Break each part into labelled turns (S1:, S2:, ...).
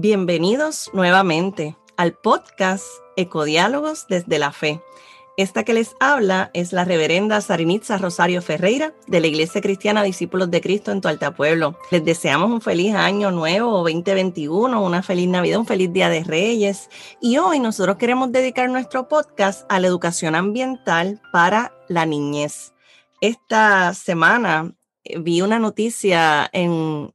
S1: Bienvenidos nuevamente al podcast Ecodiálogos desde la Fe. Esta que les habla es la reverenda Sarinitza Rosario Ferreira de la Iglesia Cristiana Discípulos de Cristo en Tualta Pueblo. Les deseamos un feliz año nuevo 2021, una feliz Navidad, un feliz Día de Reyes. Y hoy nosotros queremos dedicar nuestro podcast a la educación ambiental para la niñez. Esta semana vi una noticia en,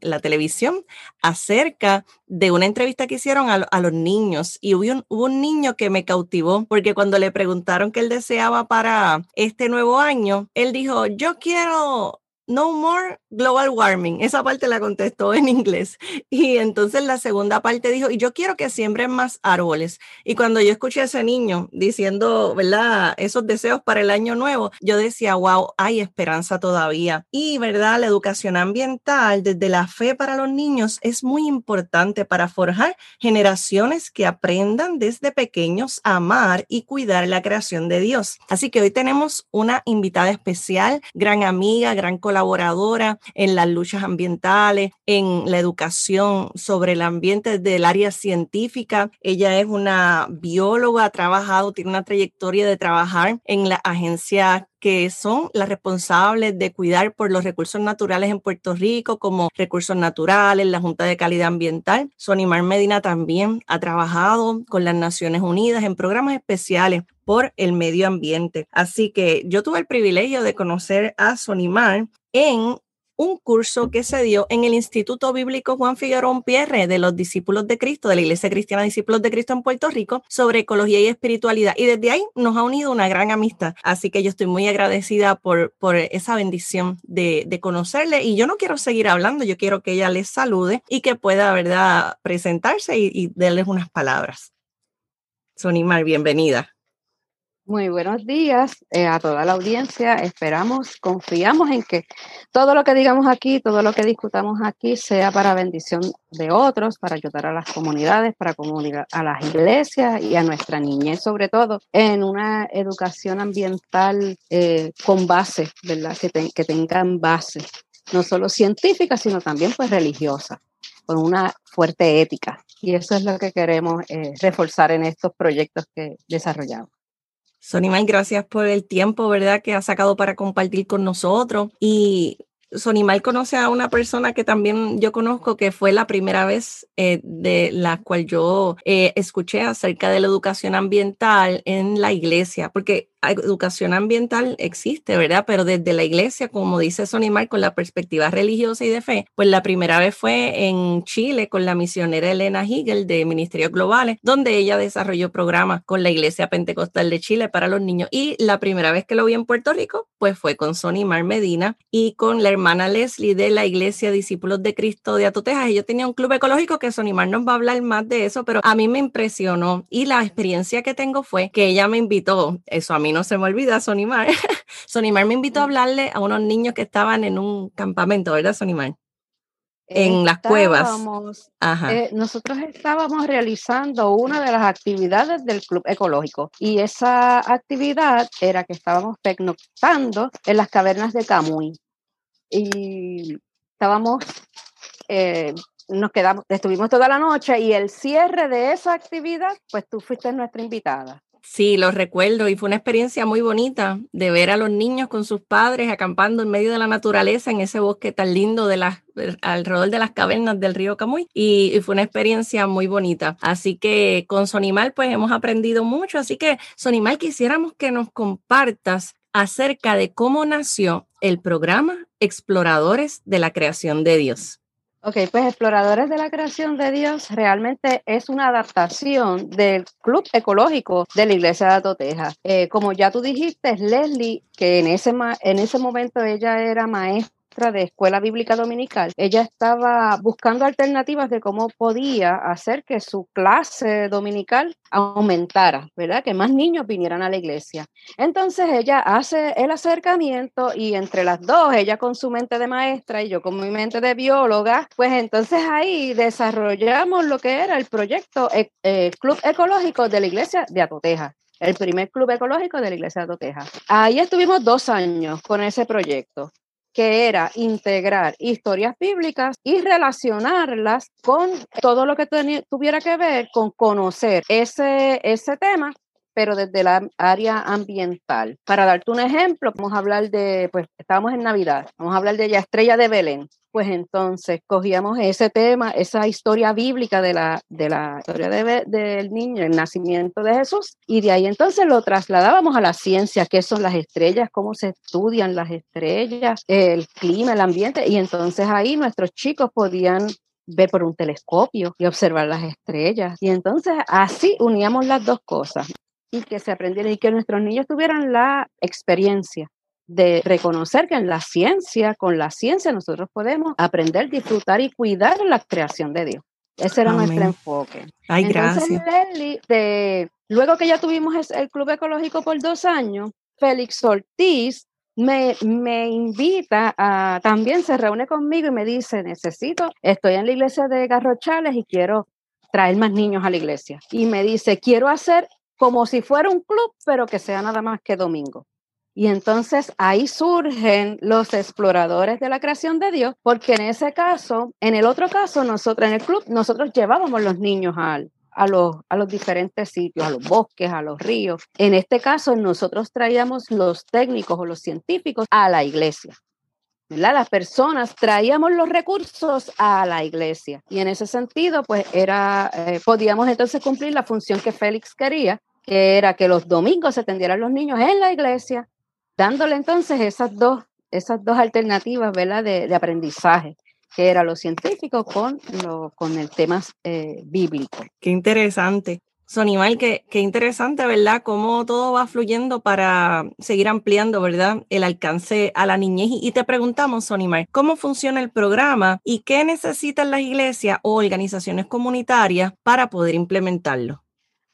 S1: la televisión acerca de una entrevista que hicieron a, los niños y hubo un, hubo un, niño que me cautivó porque cuando le preguntaron qué él deseaba para este nuevo año, él dijo, yo quiero no more global warming. Esa parte la contestó en inglés. Y entonces la segunda parte dijo, y yo quiero que siembren más árboles. Y cuando yo escuché a ese niño diciendo, ¿verdad? Esos deseos para el año nuevo, yo decía, wow, hay esperanza todavía. Y, ¿verdad? La educación ambiental desde la fe para los niños es muy importante para forjar generaciones que aprendan desde pequeños a amar y cuidar la creación de Dios. Así que hoy tenemos una invitada especial, gran amiga, gran colaboradora colaboradora en las luchas ambientales, en la educación sobre el ambiente del área científica. Ella es una bióloga, ha trabajado, tiene una trayectoria de trabajar en la agencia que son las responsables de cuidar por los recursos naturales en Puerto Rico, como recursos naturales, la Junta de Calidad Ambiental. Sonimar Medina también ha trabajado con las Naciones Unidas en programas especiales por el medio ambiente. Así que yo tuve el privilegio de conocer a Sonimar en un curso que se dio en el Instituto Bíblico Juan Figueroa Pierre de los discípulos de Cristo, de la Iglesia Cristiana Discípulos de Cristo en Puerto Rico, sobre ecología y espiritualidad. Y desde ahí nos ha unido una gran amistad. Así que yo estoy muy agradecida por, por esa bendición de, de conocerle. Y yo no quiero seguir hablando, yo quiero que ella les salude y que pueda, ¿verdad?, presentarse y, darles unas palabras. Sonimar, bienvenida.
S2: Muy buenos días eh, a toda la audiencia. Esperamos, confiamos en que todo lo que digamos aquí, todo lo que discutamos aquí sea para bendición de otros, para ayudar a las comunidades, para a las iglesias y a nuestra niñez, sobre todo en una educación ambiental eh, con base, ¿verdad? Que, que tengan base, no solo científica, sino también pues religiosa, con una fuerte ética. Y eso es lo que queremos eh, reforzar en estos proyectos que desarrollamos.
S1: Sonimar, gracias por el tiempo, ¿verdad?, que ha sacado para compartir con nosotros. Y Sonimar conoce a una persona que también yo conozco, que fue la primera vez eh, de la cual yo eh, escuché acerca de la educación ambiental en la iglesia, porque educación ambiental existe, ¿verdad? Pero desde la iglesia, como dice Sonimar, con la perspectiva religiosa y de fe, pues la primera vez fue en Chile con la misionera Elena Hegel de Ministerios Globales, donde ella desarrolló programas con la Iglesia Pentecostal de Chile para los niños. Y la primera vez que lo vi en Puerto Rico, pues fue con Sonimar Medina y con la hermana Leslie de la Iglesia Discípulos de Cristo de Atotejas. Yo tenía un club ecológico que Sonimar nos va a hablar más de eso, pero a mí me impresionó y la experiencia que tengo fue que ella me invitó, eso a mí no se me olvida, Sonimar. Sonimar me invitó a hablarle a unos niños que estaban en un campamento, ¿verdad, Sonimar? En las cuevas.
S2: Eh, nosotros estábamos realizando una de las actividades del Club Ecológico y esa actividad era que estábamos pernoctando en las cavernas de Camuy y estábamos eh, nos quedamos, estuvimos toda la noche y el cierre de esa actividad, pues tú fuiste nuestra invitada.
S1: Sí, lo recuerdo y fue una experiencia muy bonita de ver a los niños con sus padres acampando en medio de la naturaleza en ese bosque tan lindo de las alrededor de las cavernas del río Camuy y, fue una experiencia muy bonita. Así que con Sonimal pues hemos aprendido mucho, así que Sonimal quisiéramos que nos compartas acerca de cómo nació el programa Exploradores de la Creación de Dios.
S2: Ok, pues Exploradores de la Creación de Dios realmente es una adaptación del Club Ecológico de la Iglesia de Atoteja. Eh, como ya tú dijiste, Leslie, que en ese, en ese momento ella era maestra de escuela bíblica dominical, ella estaba buscando alternativas de cómo podía hacer que su clase dominical aumentara, ¿verdad? Que más niños vinieran a la iglesia. Entonces ella hace el acercamiento y entre las dos, ella con su mente de maestra y yo con mi mente de bióloga, pues entonces ahí desarrollamos lo que era el proyecto eh, eh, Club Ecológico de la iglesia de Atoteja el primer club ecológico de la iglesia de Atoteja. Ahí estuvimos dos años con ese proyecto. Que era integrar historias bíblicas y relacionarlas con todo lo que tuviera que ver con conocer ese, ese tema pero desde la área ambiental. Para darte un ejemplo, vamos a hablar de, pues estábamos en Navidad, vamos a hablar de la estrella de Belén. Pues entonces cogíamos ese tema, esa historia bíblica de la, de la historia del niño, el nacimiento de Jesús, y de ahí entonces lo trasladábamos a la ciencia, qué son las estrellas, cómo se estudian las estrellas, el clima, el ambiente, y entonces ahí nuestros chicos podían ver por un telescopio y observar las estrellas. Y entonces así uníamos las dos cosas y que se aprendiera y que nuestros niños tuvieran la experiencia de reconocer que en la ciencia, con la ciencia nosotros podemos aprender, disfrutar y cuidar la creación de Dios. Ese era nuestro enfoque.
S1: Ay, gracias.
S2: de, luego que ya tuvimos el Club Ecológico por dos años, Félix Ortiz me, me invita a, también se reúne conmigo y me dice, necesito, estoy en la iglesia de Garrochales y quiero traer más niños a la iglesia. Y me dice, quiero hacer como si fuera un club, pero que sea nada más que domingo. Y entonces ahí surgen los exploradores de la creación de Dios, porque en ese caso, en el otro caso, nosotros en el club, nosotros llevábamos los niños a los, a los diferentes sitios, a los bosques, a los ríos. En este caso, nosotros traíamos los técnicos o los científicos a la iglesia. Las personas traíamos los recursos a la iglesia y en ese sentido, pues era, eh, podíamos entonces cumplir la función que Félix quería, que era que los domingos se atendieran los niños en la iglesia, dándole entonces esas dos, esas dos alternativas ¿verdad? De, aprendizaje que era lo científico con, lo, con el tema eh, bíblico.
S1: Qué interesante. Sonimal, qué, interesante, ¿verdad? Cómo todo va fluyendo para seguir ampliando, ¿verdad? El alcance a la niñez. Y te preguntamos, Sonimal, ¿cómo funciona el programa y qué necesitan las iglesias o organizaciones comunitarias para poder implementarlo?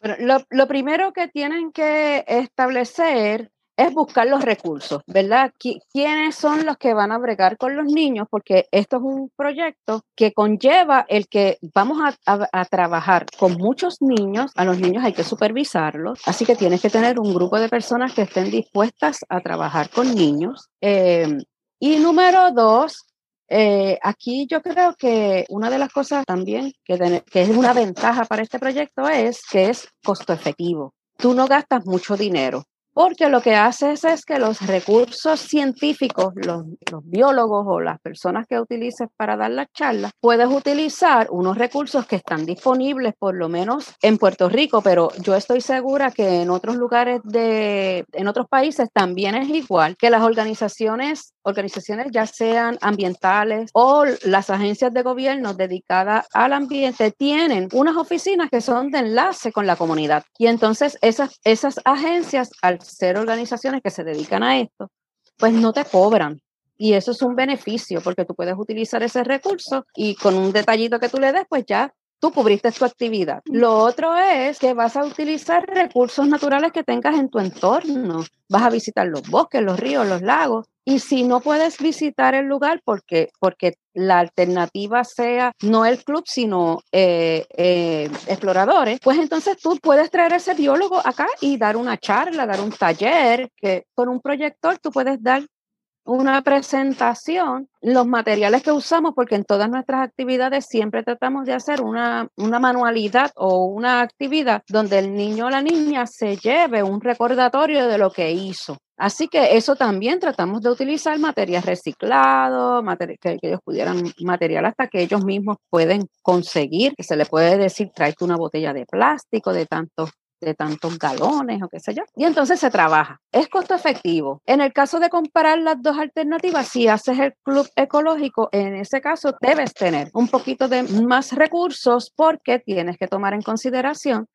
S2: Bueno, lo, primero que tienen que establecer es buscar los recursos, ¿verdad? ¿Quiénes son los que van a bregar con los niños? Porque esto es un proyecto que conlleva el que vamos a, trabajar con muchos niños. A los niños hay que supervisarlos, así que tienes que tener un grupo de personas que estén dispuestas a trabajar con niños. Eh, y número dos, eh, aquí yo creo que una de las cosas también que, que, es una ventaja para este proyecto es que es costo efectivo. Tú no gastas mucho dinero porque lo que haces es que los recursos científicos, los, biólogos o las personas que utilices para dar las charlas, puedes utilizar unos recursos que están disponibles por lo menos en Puerto Rico, pero yo estoy segura que en otros lugares de, en otros países también es igual, que las organizaciones, organizaciones ya sean ambientales o las agencias de gobierno dedicadas al ambiente tienen unas oficinas que son de enlace con la comunidad. Y entonces esas, esas agencias al ser organizaciones que se dedican a esto, pues no te cobran. Y eso es un beneficio porque tú puedes utilizar ese recurso y con un detallito que tú le des, pues ya tú cubriste tu actividad. Lo otro es que vas a utilizar recursos naturales que tengas en tu entorno. Vas a visitar los bosques, los ríos, los lagos. Y si no puedes visitar el lugar porque, porque la alternativa sea no el club, sino eh, eh, exploradores, pues entonces tú puedes traer ese biólogo acá y dar una charla, dar un taller, que con un proyector tú puedes dar una presentación, los materiales que usamos, porque en todas nuestras actividades siempre tratamos de hacer una, una manualidad o una actividad donde el niño o la niña se lleve un recordatorio de lo que hizo. Así que eso también tratamos de utilizar material reciclado, que, ellos pudieran material hasta que ellos mismos pueden conseguir, que se le puede decir, tráete una botella de plástico de tantos de tantos galones o qué sé yo. Y entonces se trabaja. Es costo efectivo. En el caso de comparar las dos alternativas, si haces el club ecológico, en ese caso debes tener un poquito de más recursos porque tienes que tomar en consideración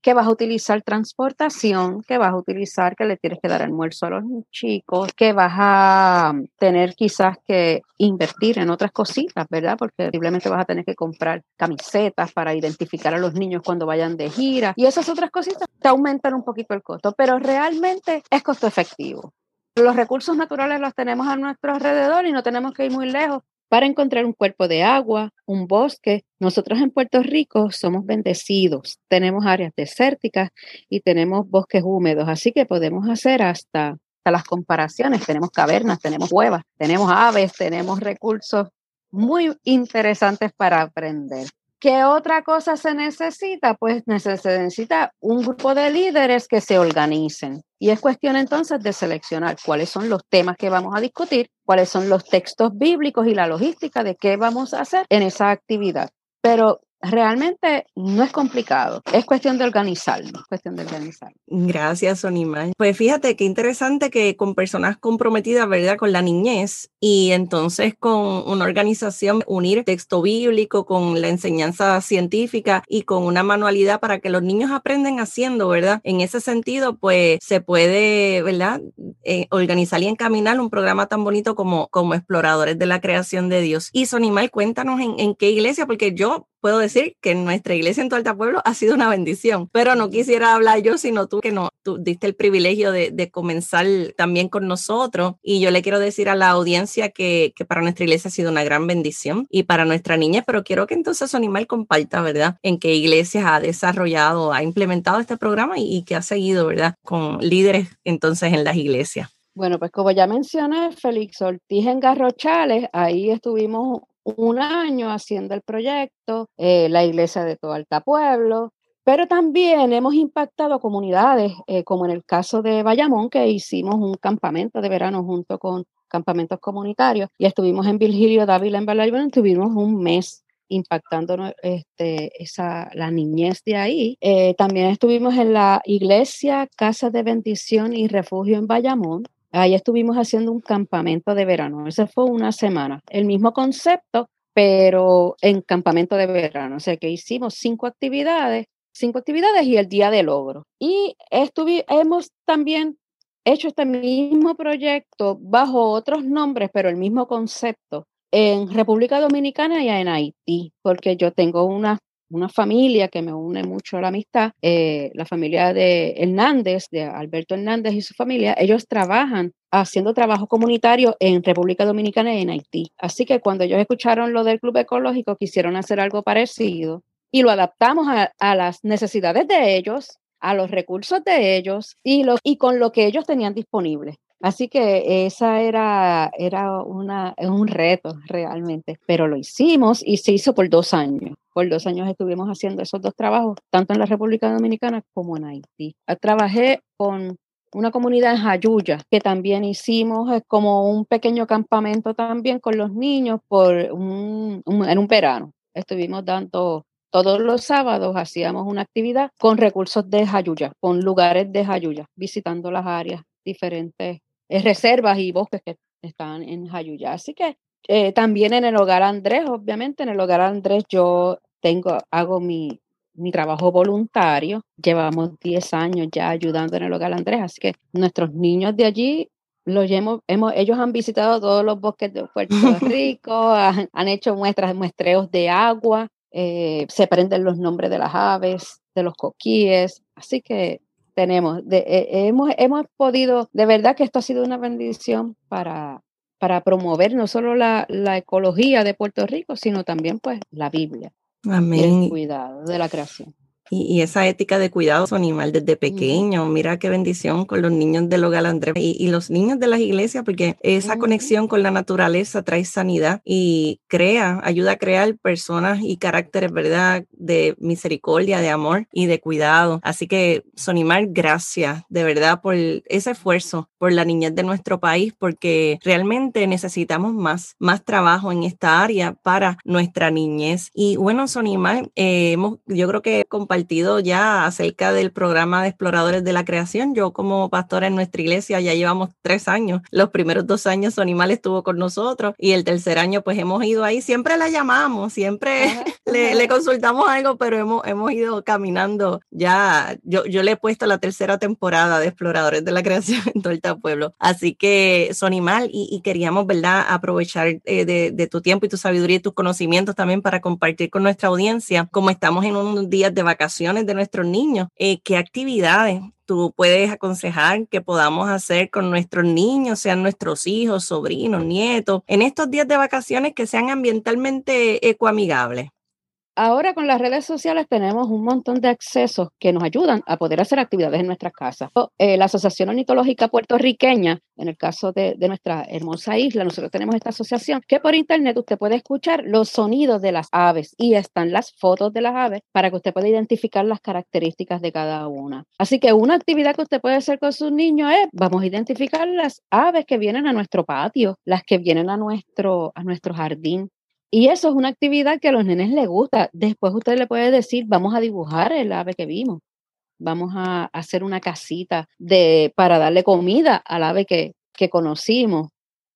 S2: que vas a utilizar transportación, que vas a utilizar que le tienes que dar almuerzo a los chicos, que vas a tener quizás que invertir en otras cositas, ¿verdad? Porque simplemente vas a tener que comprar camisetas para identificar a los niños cuando vayan de gira y esas otras cositas te aumentan un poquito el costo, pero realmente es costo efectivo. Los recursos naturales los tenemos a nuestro alrededor y no tenemos que ir muy lejos para encontrar un cuerpo de agua, un bosque. Nosotros en Puerto Rico somos bendecidos, tenemos áreas desérticas y tenemos bosques húmedos, así que podemos hacer hasta hasta las comparaciones. Tenemos cavernas, tenemos cuevas, tenemos aves, tenemos recursos muy interesantes para aprender. ¿Qué otra cosa se necesita? Pues se necesita un grupo de líderes que se organicen. Y es cuestión entonces de seleccionar cuáles son los temas que vamos a discutir, cuáles son los textos bíblicos y la logística de qué vamos a hacer en esa actividad. Pero realmente no es complicado, es cuestión de organizarlo, cuestión de organizarlo.
S1: Gracias, Sonima. Pues fíjate qué interesante que con personas comprometidas, ¿verdad? Con la niñez y entonces con una organización unir texto bíblico con la enseñanza científica y con una manualidad para que los niños aprenden haciendo, ¿verdad? En ese sentido, pues se puede, ¿verdad? Eh, organizar y encaminar un programa tan bonito como, como Exploradores de la Creación de Dios. Y Sonimal, cuéntanos en, en qué iglesia, porque yo puedo decir que nuestra iglesia en Alta Pueblo ha sido una bendición, pero no quisiera hablar yo, sino tú que no, tú diste el privilegio de, de comenzar también con nosotros y yo le quiero decir a la audiencia que, que, para nuestra iglesia ha sido una gran bendición y para nuestra niña, pero quiero que entonces Sonimal comparta, ¿verdad? En qué iglesias ha desarrollado, ha implementado este programa y, y que ha seguido, ¿verdad? Con líderes entonces en las iglesias.
S2: Bueno, pues como ya mencioné, Félix Ortiz en Garrochales, ahí estuvimos un año haciendo el proyecto, eh, la iglesia de todo Alta Pueblo, pero también hemos impactado comunidades, eh, como en el caso de Bayamón, que hicimos un campamento de verano junto con campamentos comunitarios y estuvimos en Virgilio Dávila en Bayamón, tuvimos un mes impactando este, esa, la niñez de ahí. Eh, también estuvimos en la iglesia Casa de Bendición y Refugio en Bayamón, Ahí estuvimos haciendo un campamento de verano. Ese fue una semana. El mismo concepto, pero en campamento de verano. O sea que hicimos cinco actividades, cinco actividades y el día de logro. Y hemos también hecho este mismo proyecto bajo otros nombres, pero el mismo concepto en República Dominicana y en Haití, porque yo tengo una una familia que me une mucho a la amistad, eh, la familia de Hernández, de Alberto Hernández y su familia, ellos trabajan haciendo trabajo comunitario en República Dominicana y en Haití. Así que cuando ellos escucharon lo del Club Ecológico, quisieron hacer algo parecido y lo adaptamos a, las necesidades de ellos, a los recursos de ellos y, lo, y con lo que ellos tenían disponible. Así que esa era, era una, un reto realmente, pero lo hicimos y se hizo por dos años. Por dos años estuvimos haciendo esos dos trabajos, tanto en la República Dominicana como en Haití. Ah, trabajé con una comunidad en Jayuya, que también hicimos eh, como un pequeño campamento también con los niños por un, en un verano. Estuvimos dando todos los sábados hacíamos una actividad con recursos de Jayuya, con lugares de Jayuya, visitando las áreas diferentes reservas y bosques que están en Jayuya. Así que eh, también en el hogar Andrés, obviamente en el hogar Andrés yo tengo, hago mi, mi trabajo voluntario. Llevamos 10 años ya ayudando en el hogar Andrés, así que nuestros niños de allí los hemos, hemos, ellos han visitado todos los bosques de Puerto Rico, han, han, hecho muestras, muestreos de agua, eh, se prenden los nombres de las aves, de los coquíes, así que tenemos. De, eh, hemos, hemos podido, de verdad que esto ha sido una bendición para, para promover no solo la, la ecología de Puerto Rico, sino también pues la Biblia.
S1: Amén.
S2: El cuidado de la creación.
S1: Y, esa ética de cuidado animal desde pequeño, mira qué bendición con los niños del hogar Andrés y, y, los niños de las iglesias, porque esa conexión con la naturaleza trae sanidad y crea, ayuda a crear personas y caracteres, ¿verdad? De misericordia, de amor y de cuidado. Así que, Sonimar, gracias de verdad por ese esfuerzo, por la niñez de nuestro país, porque realmente necesitamos más, más trabajo en esta área para nuestra niñez. Y bueno, Sonimar, eh, hemos, yo creo que compartimos compartido ya acerca del programa de exploradores de la creación. Yo como pastora en nuestra iglesia ya llevamos tres años. Los primeros dos años su animal estuvo con nosotros y el tercer año pues hemos ido ahí. Siempre la llamamos, siempre le, le, consultamos algo, pero hemos, hemos ido caminando ya. Yo, yo le he puesto la tercera temporada de exploradores de la creación en todo el pueblo. Así que Sonimal y, y queríamos, ¿verdad? Aprovechar eh, de, de tu tiempo y tu sabiduría y tus conocimientos también para compartir con nuestra audiencia. Como estamos en unos días de vacaciones, de nuestros niños. Eh, ¿Qué actividades tú puedes aconsejar que podamos hacer con nuestros niños, sean nuestros hijos, sobrinos, nietos, en estos días de vacaciones que sean ambientalmente ecoamigables?
S2: Ahora con las redes sociales tenemos un montón de accesos que nos ayudan a poder hacer actividades en nuestras casas. Eh, la Asociación Ornitológica Puertorriqueña, en el caso de, de, nuestra hermosa isla, nosotros tenemos esta asociación que por internet usted puede escuchar los sonidos de las aves y están las fotos de las aves para que usted pueda identificar las características de cada una. Así que una actividad que usted puede hacer con sus niños es, vamos a identificar las aves que vienen a nuestro patio, las que vienen a nuestro, a nuestro jardín, y eso es una actividad que a los nenes les gusta. Después usted le puede decir, vamos a dibujar el ave que vimos. Vamos a hacer una casita de, para darle comida al ave que, que conocimos.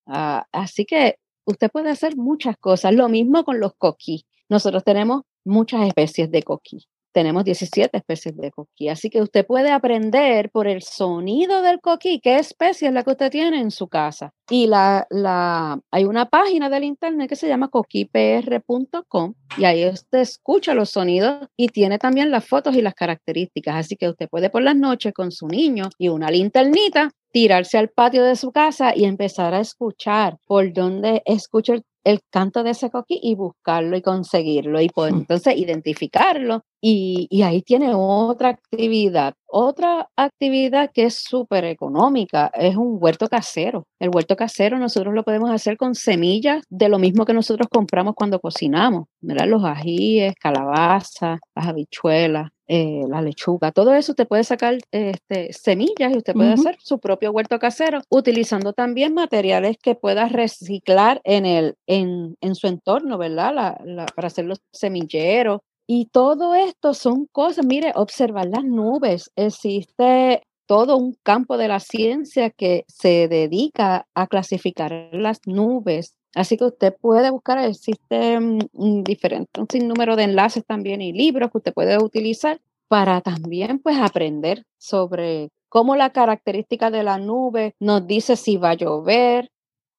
S2: Ah, así que usted puede hacer muchas cosas. Lo mismo con los coquí. Nosotros tenemos muchas especies de coquí tenemos 17 especies de coquí. Así que usted puede aprender por el sonido del coquí qué especie es la que usted tiene en su casa. Y la, la, hay una página del internet que se llama coquipr.com y ahí usted escucha los sonidos y tiene también las fotos y las características. Así que usted puede por las noches con su niño y una linternita tirarse al patio de su casa y empezar a escuchar por dónde escucha el el canto de ese coquí y buscarlo y conseguirlo y poder, entonces identificarlo. Y, y, ahí tiene otra actividad. Otra actividad que es súper económica es un huerto casero. El huerto casero nosotros lo podemos hacer con semillas de lo mismo que nosotros compramos cuando cocinamos. ¿verdad? Los ajíes, calabazas, las habichuelas, eh, la lechuga, todo eso usted puede sacar este, semillas y usted puede hacer su propio huerto casero utilizando también materiales que pueda reciclar en, el, en, en su entorno, ¿verdad? La, para hacer los semilleros. Y todo esto son cosas, mire, observar las nubes. Existe todo un campo de la ciencia que se dedica a clasificar las nubes Así que usted puede buscar, existen diferentes, un sinnúmero de enlaces también y libros que usted puede utilizar para también pues aprender sobre cómo la característica de la nube nos dice si va a llover,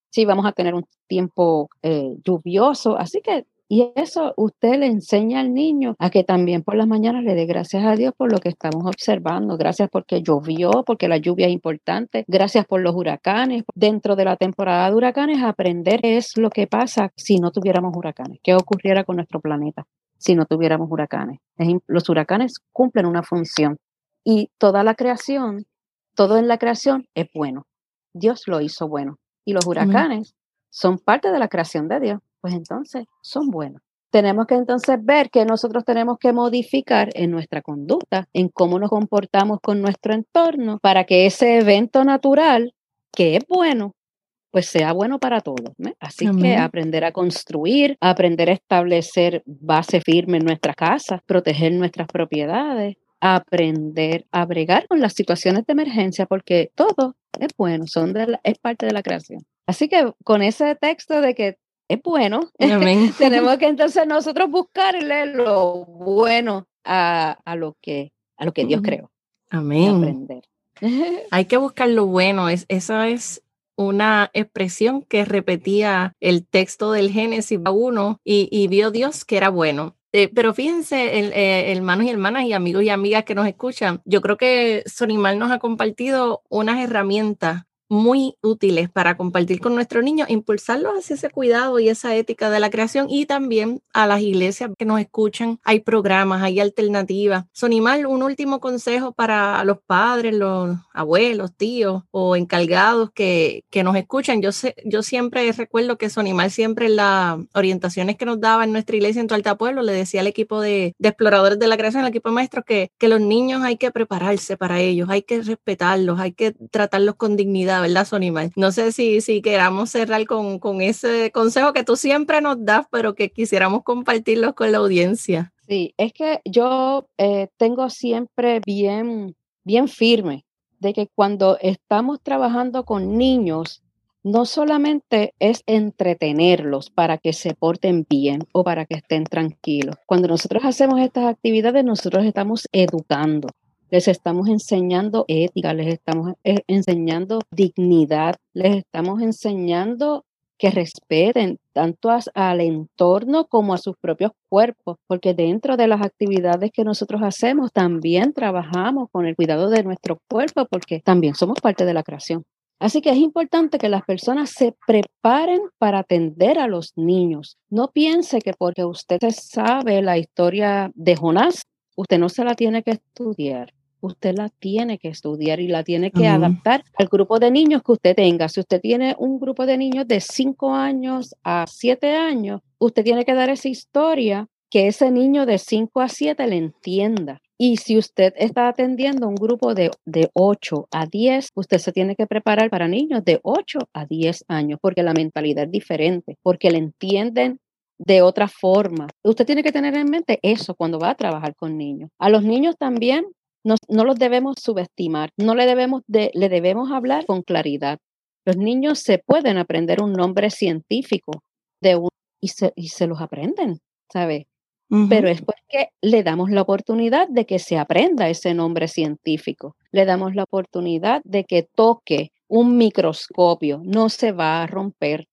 S2: si vamos a tener un tiempo eh, lluvioso. Así que y eso usted le enseña al niño a que también por las mañanas le dé gracias a Dios por lo que estamos observando. Gracias porque llovió, porque la lluvia es importante. Gracias por los huracanes. Dentro de la temporada de huracanes, aprender es lo que pasa si no tuviéramos huracanes. ¿Qué ocurriera con nuestro planeta si no tuviéramos huracanes? Los huracanes cumplen una función y toda la creación, todo en la creación es bueno. Dios lo hizo bueno. Y los huracanes son parte de la creación de Dios pues entonces son buenos. Tenemos que entonces ver que nosotros tenemos que modificar en nuestra conducta, en cómo nos comportamos con nuestro entorno, para que ese evento natural, que es bueno, pues sea bueno para todos. Así que aprender a construir, aprender a establecer base firme en nuestra casa, proteger nuestras propiedades, aprender a bregar con las situaciones de emergencia, porque todo es bueno, son es parte de la creación. Así que con ese texto de que es bueno. Tenemos que entonces nosotros buscarle lo bueno a, lo, que, a lo que Dios creó.
S1: Amén. Aprender. Hay que buscar lo bueno. Es, esa es una expresión que repetía el texto del Génesis 1 y, y vio Dios que era bueno. Eh, pero fíjense, el, eh, hermanos y hermanas y amigos y amigas que nos escuchan, yo creo que Sonimal nos ha compartido unas herramientas muy útiles para compartir con nuestros niños, impulsarlos hacia ese cuidado y esa ética de la creación y también a las iglesias que nos escuchan. Hay programas, hay alternativas. Sonimal, un último consejo para los padres, los abuelos, tíos o encargados que, que nos escuchan. Yo, sé, yo siempre recuerdo que Sonimal siempre en las orientaciones que nos daba en nuestra iglesia en tu alta pueblo le decía al equipo de, de exploradores de la creación, al equipo de maestros, que, que los niños hay que prepararse para ellos, hay que respetarlos, hay que tratarlos con dignidad ¿verdad? No sé si, si queramos cerrar con, con ese consejo que tú siempre nos das, pero que quisiéramos compartirlo con la audiencia.
S2: Sí, es que yo eh, tengo siempre bien, bien firme de que cuando estamos trabajando con niños, no solamente es entretenerlos para que se porten bien o para que estén tranquilos. Cuando nosotros hacemos estas actividades, nosotros estamos educando les estamos enseñando ética, les estamos eh, enseñando dignidad, les estamos enseñando que respeten tanto al entorno como a sus propios cuerpos, porque dentro de las actividades que nosotros hacemos también trabajamos con el cuidado de nuestro cuerpo, porque también somos parte de la creación. Así que es importante que las personas se preparen para atender a los niños. No piense que porque usted sabe la historia de Jonás, usted no se la tiene que estudiar. Usted la tiene que estudiar y la tiene que adaptar al grupo de niños que usted tenga. Si usted tiene un grupo de niños de 5 años a 7 años, usted tiene que dar esa historia que ese niño de 5 a 7 le entienda. Y si usted está atendiendo un grupo de, de 8 a 10, usted se tiene que preparar para niños de 8 a 10 años, porque la mentalidad es diferente, porque le entienden de otra forma. Usted tiene que tener en mente eso cuando va a trabajar con niños. A los niños también no, no los debemos subestimar, no le debemos, de, le debemos hablar con claridad. Los niños se pueden aprender un nombre científico de un, y, se, y se los aprenden, ¿sabe? pero es porque le damos la oportunidad de que se aprenda ese nombre científico, le damos la oportunidad de que toque un microscopio, no se va a romper,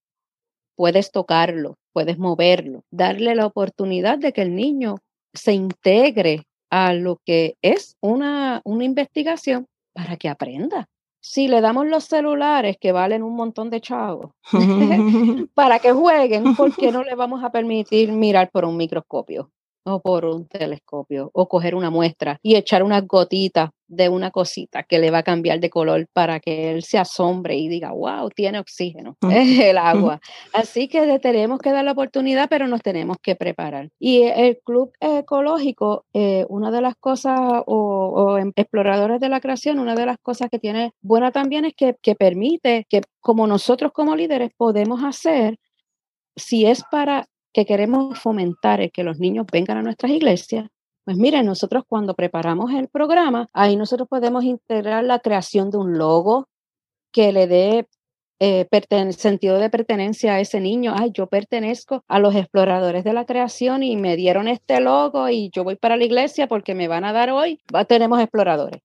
S2: puedes tocarlo, puedes moverlo, darle la oportunidad de que el niño se integre a lo que es una, una investigación para que aprenda. Si le damos los celulares que valen un montón de chavos para que jueguen, ¿por qué no le vamos a permitir mirar por un microscopio o por un telescopio o coger una muestra y echar unas gotitas de una cosita que le va a cambiar de color para que él se asombre y diga, wow, tiene oxígeno, es el agua. Así que tenemos que dar la oportunidad, pero nos tenemos que preparar. Y el Club Ecológico, eh, una de las cosas, o, Exploradores de la Creación, una de las cosas que tiene buena también es que, que permite que como nosotros como líderes podemos hacer, si es para que queremos fomentar el que los niños vengan a nuestras iglesias, pues miren, nosotros cuando preparamos el programa, ahí nosotros podemos integrar la creación de un logo que le dé eh, sentido de pertenencia a ese niño. Ay, yo pertenezco a los exploradores de la creación y me dieron este logo y yo voy para la iglesia porque me van a dar hoy. tenemos exploradores.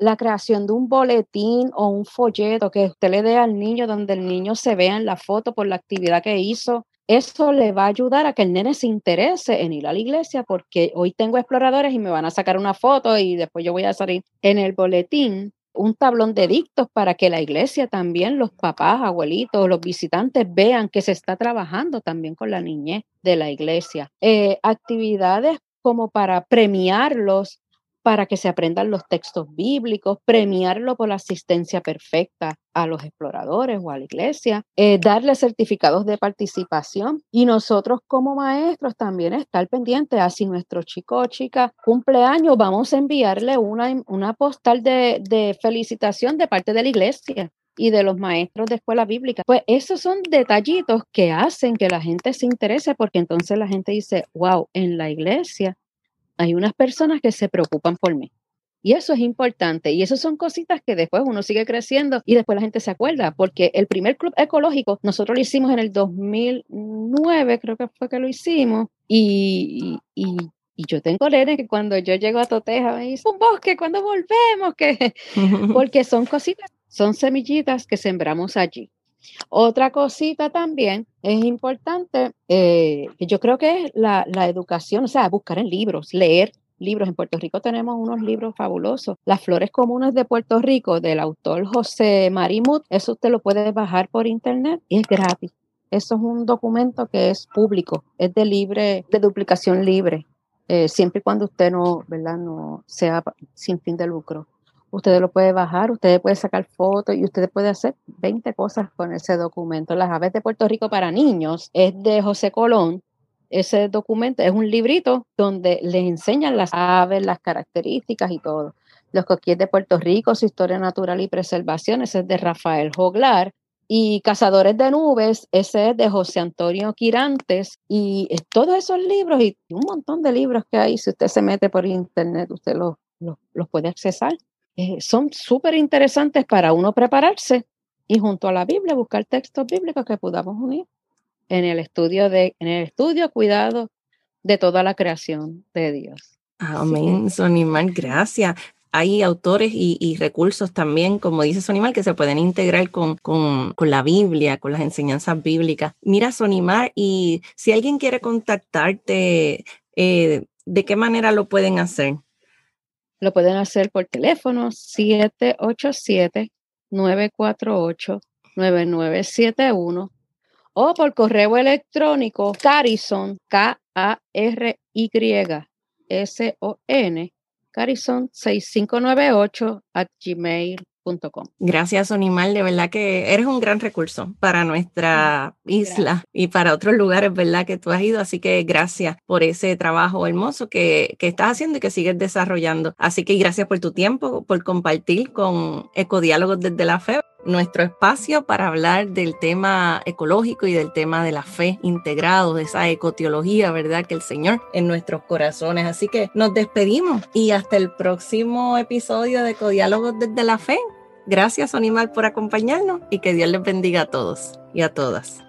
S2: La creación de un boletín o un folleto que usted le dé al niño donde el niño se vea en la foto por la actividad que hizo, eso le va a ayudar a que el nene se interese en ir a la iglesia porque hoy tengo exploradores y me van a sacar una foto y después yo voy a salir en el boletín un tablón de dictos para que la iglesia también, los papás, abuelitos, los visitantes vean que se está trabajando también con la niñez de la iglesia. Eh, actividades como para premiarlos para que se aprendan los textos bíblicos, premiarlo por la asistencia perfecta a los exploradores o a la iglesia, eh, darle certificados de participación y nosotros como maestros también estar pendientes a si nuestro chico o chica cumpleaños, vamos a enviarle una, una postal de, de felicitación de parte de la iglesia y de los maestros de escuela bíblica. Pues esos son detallitos que hacen que la gente se interese porque entonces la gente dice, wow, en la iglesia hay unas personas que se preocupan por mí. Y eso es importante. Y eso son cositas que después uno sigue creciendo y después la gente se acuerda, porque el primer club ecológico nosotros lo hicimos en el 2009, creo que fue que lo hicimos. Y, y, yo tengo leer que cuando yo llego a Toteja me dice, un bosque, cuando volvemos? que Porque son cositas, son semillitas que sembramos allí. Otra cosita también es importante, eh, yo creo que es la, educación, o sea, buscar en libros, leer libros. En Puerto Rico tenemos unos libros fabulosos. Las Flores Comunes de Puerto Rico, del autor José Marimut, eso usted lo puede bajar por internet y es gratis. Eso es un documento que es público, es de libre, de duplicación libre, eh, siempre y cuando usted no, ¿verdad? no sea sin fin de lucro. Usted lo puede bajar, usted puede sacar fotos y usted puede hacer 20 cosas con ese documento. Las aves de Puerto Rico para niños es de José Colón. Ese documento es un librito donde les enseñan las aves, las características y todo. Los coquíes de Puerto Rico, su historia natural y preservación, ese es de Rafael Joglar. Y Cazadores de Nubes, ese es de José Antonio Quirantes. Y todos esos libros y un montón de libros que hay, si usted se mete por internet, usted los, los puede accesar. Eh, son súper interesantes para uno prepararse y junto a la Biblia buscar textos bíblicos que podamos unir en el estudio de en el estudio cuidado de toda la creación de Dios.
S1: Amén, Sonimar, gracias. Hay autores y, recursos también, como dice Sonimar, que se pueden integrar con, con, la Biblia, con las enseñanzas bíblicas. Mira, Sonimar, y si alguien quiere contactarte, eh, ¿de qué manera lo pueden hacer?
S2: Lo pueden hacer por teléfono 787 948-9971 o por correo electrónico carison, K-A-R-Y-S-O-N, carison 6598 at gmail
S1: Gracias, Onimal. De verdad que eres un gran recurso para nuestra isla y para otros lugares, ¿verdad? Que tú has ido. Así que gracias por ese trabajo hermoso que, que estás haciendo y que sigues desarrollando. Así que gracias por tu tiempo, por compartir con Ecodiálogos desde la Fe nuestro espacio para hablar del tema ecológico y del tema de la fe integrado, de esa ecoteología, ¿verdad? Que el Señor en nuestros corazones. Así que nos despedimos y hasta el próximo episodio de Ecodiálogos desde la Fe. Gracias, Animal, por acompañarnos y que Dios les bendiga a todos y a todas.